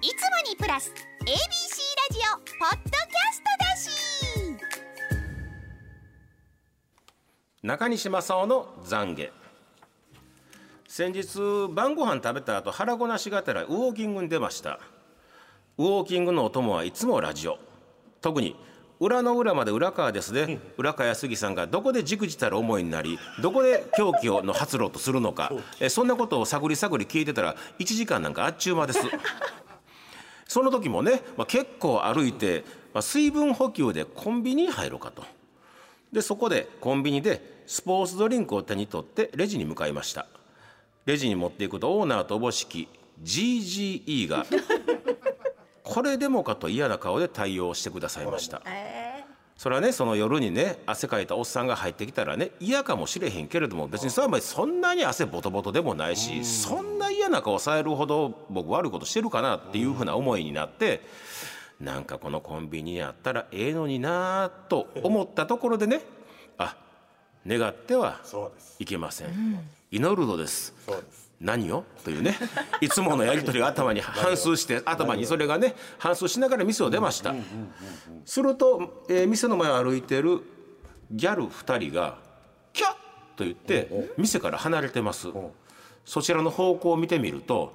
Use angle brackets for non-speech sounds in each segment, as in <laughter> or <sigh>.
いつもにプラス ABC ラジオポッドキャストだし。中西正夫の懺悔。先日晩ご飯食べた後腹ごなしがてらウォーキングに出ました。ウォーキングのお供はいつもラジオ。特に裏の裏まで裏川ですね、浦川杉さんがどこでじくじたる思いになりどこで狂気をの発露とするのか。えそんなことを探り探り聞いてたら1時間なんかあっちゅう間です。その時もね、まあ、結構歩いて、まあ、水分補給でコンビニに入ろうかと。でそこでコンビニでスポーツドリンクを手に取ってレジに向かいました。レジに持っていくとオーナーとおぼしき GGE がこれでもかと嫌な顔で対応してくださいました。それはねその夜にね汗かいたおっさんが入ってきたらね嫌かもしれへんけれども別にそれはそんなに汗ボトボトでもないしそんな嫌な顔されるほど僕悪いことしてるかなっていうふうな思いになってなんかこのコンビニやったらええのになと思ったところでねあ願ってはいけません、祈るのです何をというねいつものやり取りが頭に反芻して頭にそれがね反芻しながら店を出ました。すると、えー店の前を歩いてるギャル2人が「キャッ!」と言って店から離れてます。そちらの方向を見てみると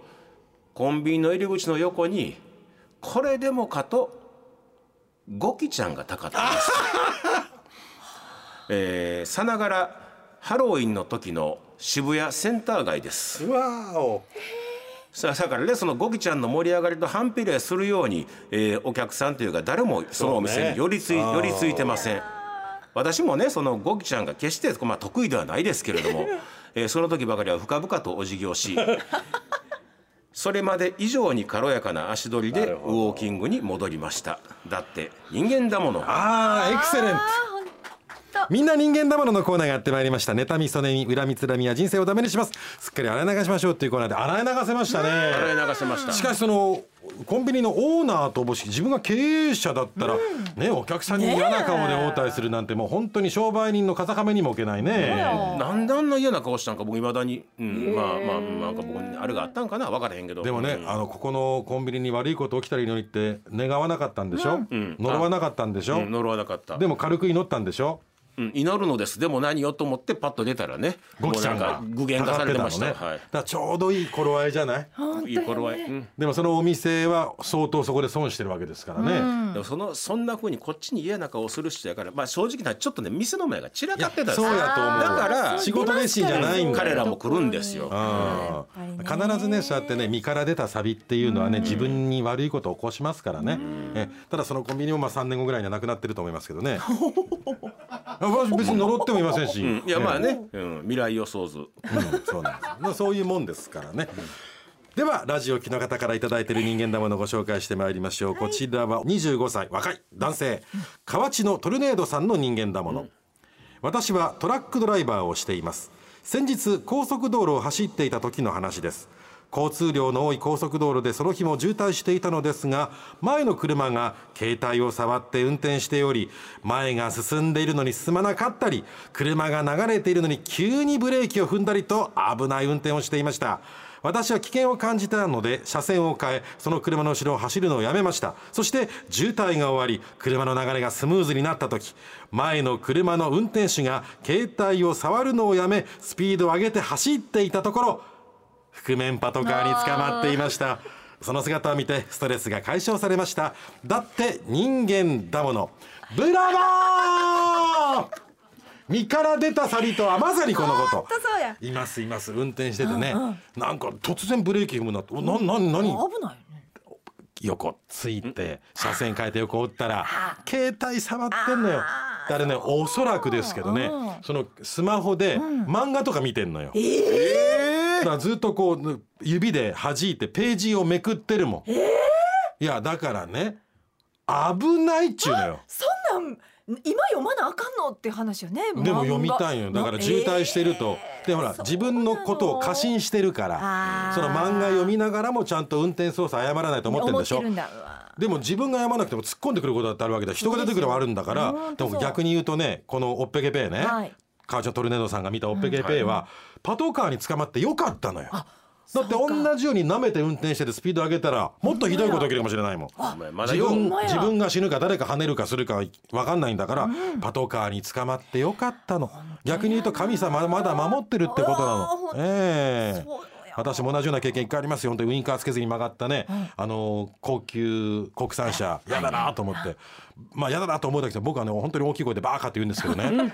コンビニの入り口の横にこれでもかとゴキちゃんがたかったんです。<laughs> えーさながらハロウィンの時の渋谷センター街です。うわーお。さあだからねそのゴキちゃんの盛り上がりと反比例するように、えーお客さんというか誰もそのお店に寄りつい,、ね寄りついてません。私もねそのゴキちゃんが決して、まあ、得意ではないですけれども、<laughs> えーその時ばかりは深々とお辞儀をし <laughs> それまで以上に軽やかな足取りでウォーキングに戻りました。だって人間だもの。あーエクセレントみんな人間だもののコーナーがやってまいりました。妬み、そねみ、恨み、つらみや人生をダメにします。すっかり洗い流しましょうっていうコーナーで洗い流せましたね。洗い流せました。しかしそのコンビニのオーナーとおぼしき自分が経営者だったら、ねお客さんに嫌な顔で応対するなんてもう本当に商売人の風上にも置けないね。なんであんな嫌な顔したんか僕いまだに、うん、まあまあなんか僕にあれがあったんかな？分からへんけど。でもね、うん。あのここのコンビニに悪いこと起きたらいいのにって願わなかったんでしょ、ん。呪わなかったんでしょ、うん呪わなかった。でも軽く祈ったんでしょ？うん、祈るのです。でも何よと思ってパッと出たらねゴキちゃんが具現化されてました。ね。はい。だからちょうどいい頃合いじゃない？いい頃合い、うん、でもそのお店は相当そこで損してるわけですからね、でもそのそんな風にこっちに嫌な顔をする人やからまあ正直なちょっとね店の前が散らかってたそうやと思うだから仕事熱心じゃないんだよ。彼らも来るんですよ。必ずねそうやってね身から出たサビっていうのはね自分に悪いことを起こしますからね。えただそのコンビニもまあ3年後ぐらいにはなくなってると思いますけどね。あ <laughs> 私別に呪ってもいませんし、うんいやまあね、うん、未来予想図。うんそうなんです。まあそういうもんですからね。ではラジオ機の方からいただいている人間玉のご紹介してまいりましょう、こちらは25歳若い男性。河内のトルネードさんの人間玉の、私はトラックドライバーをしています。先日高速道路を走っていた時の話です交通量の多い高速道路でその日も渋滞していたのですが前の車が携帯を触って運転しており前が進んでいるのに進まなかったり車が流れているのに急にブレーキを踏んだりと危ない運転をしていました。私は危険を感じたので車線を変えその車の後ろを走るのをやめました。そして渋滞が終わり車の流れがスムーズになった時前の車の運転手が携帯を触るのをやめスピードを上げて走っていたところ覆面パトカーに捕まっていました。その姿を見てストレスが解消されました。だって人間だもの。ブラボー！身から出たサビとはまさにこのこと。本当そうや。いますいます。運転しててね、なんか突然ブレーキ踏むなって。おなな何？危ないね。横ついて車線変えて横打ったら携帯触ってんのよ。あれねおそらくですけどねそのスマホで漫画とか見てんのよ、だからずっとこう指で弾いてページをめくってるもん、いやだからね危ないっちゅうのよ。そんなん今読まなあかんのって話よねでも読みたいよ。だから渋滞してると、でほら自分のことを過信してるからその漫画読みながらもちゃんと運転操作誤らないと思ってるんでしょ？でも自分が謝らなくても突っ込んでくることだってあるわけだ。人が出てくればあるんだからでも逆に言うとねこのオッペケペイね、はい川ちゃんトルネードさんが見たオッペケペイは、パトカーに捕まってよかったのよ。だって同じように舐めて運転しててスピード上げたらもっとひどいこと起きるかもしれないもん。自分自分が死ぬか誰か跳ねるかするか分かんないんだから、パトカーに捕まってよかったの。逆に言うと神様まだ守ってるってことなの。ええ私も同じような経験一回ありますよ。本当にウインカーつけずに曲がったね、あの高級国産車。嫌だなと思って、まあ嫌だなと思うだけど僕はね本当に大きい声でバーカって言うんですけどね。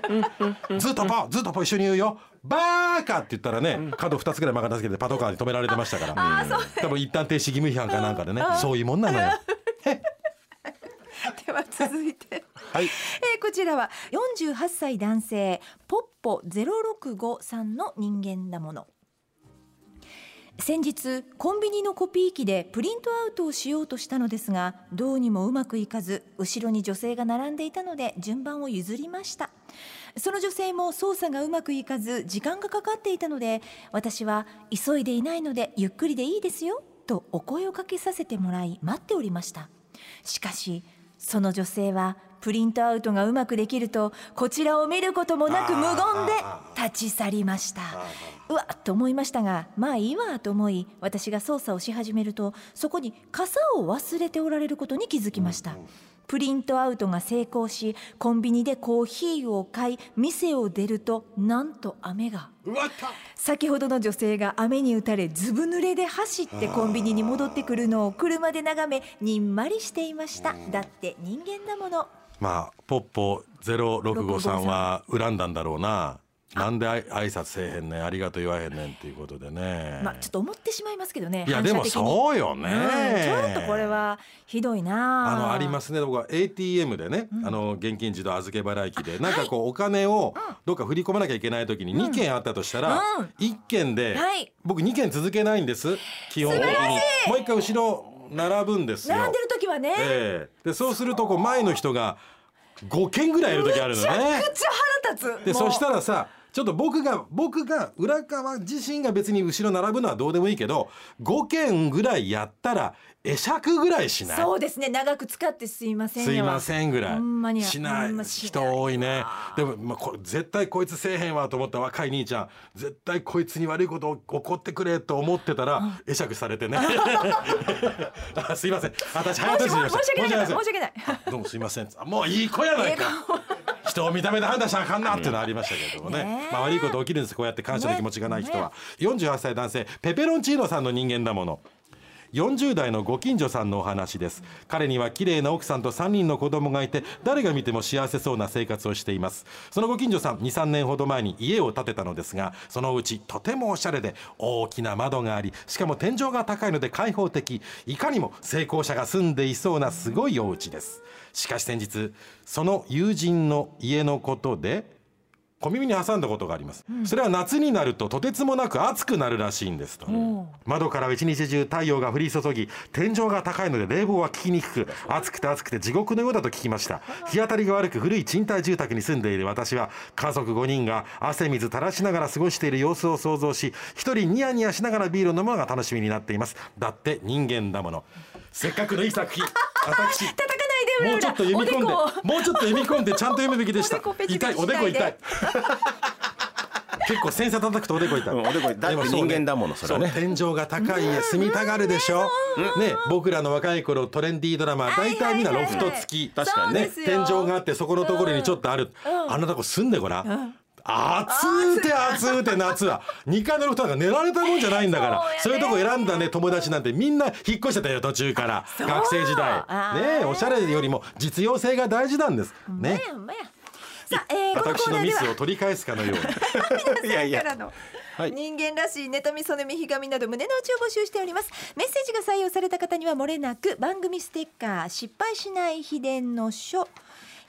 ずっとポずっとポ一緒に言うよ。バーカって言ったらね角2つぐらい曲がったつけてパトカーに止められてましたから。多分一旦停止義務違反かなんかでね。そういうもんなのよ。では続いて、はい。えーこちらは48歳男性ポッポ065さんの人間だもの先日コンビニのコピー機でプリントアウトをしようとしたのですがどうにもうまくいかず後ろに女性が並んでいたので順番を譲りました。その女性も操作がうまくいかず時間がかかっていたので私は急いでいないのでゆっくりでいいですよとお声をかけさせてもらい待っておりました。しかしその女性はプリントアウトがうまくできるとこちらを見ることもなく無言で立ち去りました。うわっと思いましたがまあいいわと思い私が操作をし始めるとそこに傘を忘れておられることに気づきました。プリントアウトが成功しコンビニでコーヒーを買い店を出るとなんと雨が。先ほどの女性が雨に打たれずぶ濡れで走ってコンビニに戻ってくるのを車で眺めにんまりしていました。だって人間だものまあポッポ065さんは恨んだんだろうな。なんで挨拶せえへんねんありがとう言わへんねんっていうことでね。まあちょっと思ってしまいますけどねいやでもそうよね。うんちょっとこれはひどいなあ。のありますね。僕は ATM でね、あの現金自動預け払い機でなんかこうお金をどっか振り込まなきゃいけない時に2件あったとしたら、うん。1件で、はい。僕2件続けないんです。基本的に。もう一回後ろ並ぶんですよ。並んでる時はね、ええ。でそうするとこう前の人が5件ぐらいいる時あるのね。めちゃくちゃ腹立つ。でそしたらさちょっと僕が僕が浦川自身が別に後ろ並ぶのはどうでもいいけど5件ぐらいやったら会釈ぐらいしない？そうですね。長く使ってすいませんすいまんせんぐらい。ほんまに。しない。人多いね。でも、まあ、これ絶対こいつせえへんわと思った若い兄ちゃん。絶対こいつに悪いこと起こってくれと思ってたら会釈されてね。<laughs> あすいません。私早申し訳ない。申し訳ない。あどうもすいません。あもういい子やないか人を見た目で判断したらあかんなっていうのはありましたけれどもね。ねえ。まあ、悪いこと起きるんです。こうやって感謝の気持ちがない人は、48歳男性ペペロンチーノさんの人間だもの40代のご近所さんのお話です。彼には綺麗な奥さんと3人の子供がいて誰が見ても幸せそうな生活をしています。そのご近所さん23年ほど前に家を建てたのですがそのうちとてもおしゃれで大きな窓がありしかも天井が高いので開放的。いかにも成功者が住んでいそうなすごいお家です。しかし先日その友人の家のことで小耳に挟んだことがあります、それは夏になるととてつもなく暑くなるらしいんですと窓からは一日中太陽が降り注ぎ天井が高いので冷房は効きにくく。<laughs> 暑くて暑くて地獄のようだと聞きました。日当たりが悪く古い賃貸住宅に住んでいる私は家族5人が汗水垂らしながら過ごしている様子を想像し一人ニヤニヤしながらビールを飲むのが楽しみになっています。だって人間だもの。せっかくのいい作品私もうちょっと読み込んでもうちょっと読み込んでちゃんと読むべきでした。痛いおでこ痛い。結構センサー叩くとおでこ痛い、うんおでこ痛いでも人間だものそれはね。天井が高い家住みたがるでしょ、ね僕らの若い頃トレンディードラマ大体みんなロフト付き、確かにね。天井があってそこのところにちょっとある、あんなとこ住んでごらん、暑うて暑うて夏は。2階のロフトなんか寝られたもんじゃないんだから。そう,、いうとこ選んだね友達なんて。みんな引っ越してたよ途中から。学生時代。ねおしゃれよりも実用性が大事なんです。ね。さあ、えー、私のミスを取り返すかのよ。<laughs> うにいやいや。はい。人間らしい妬みそねみひがみなど胸の内を募集しております。メッセージが採用された方にはもれなく番組ステッカー失敗しない秘伝の書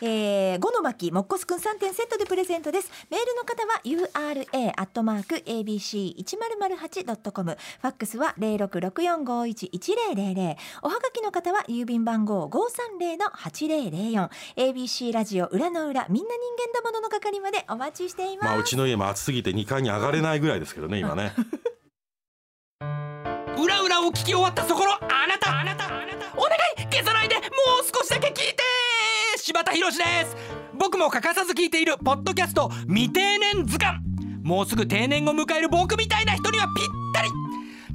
えー、5の巻もっこすくん3点セットでプレゼントです。メールの方は URA アットマーク ABC1008.com ファックスは0664511000おはがきの方は郵便番号530-8004 ABC ラジオ裏の裏みんな人間だものの係までお待ちしています、まあうちの家も暑すぎて2階に上がれないぐらいですけどね <laughs> 今ね。裏裏を聞き終わったところあなたあなたあなたお願い消さないでもう少しだけ聞いて柴田博です。僕も欠かさず聞いているポッドキャスト未定年図鑑。もうすぐ定年を迎える僕みたいな人にはぴったり。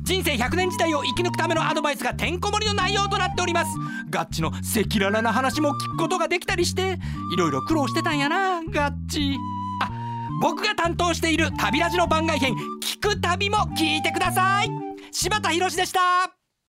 人生100年時代を生き抜くためのアドバイスがてんこ盛りの内容となっております。ガッチの赤裸々な話も聞くことができたりしていろいろ苦労してたんやなガッチ。あ僕が担当している旅ラジの番外編聞く旅も聞いてください。柴田博でした。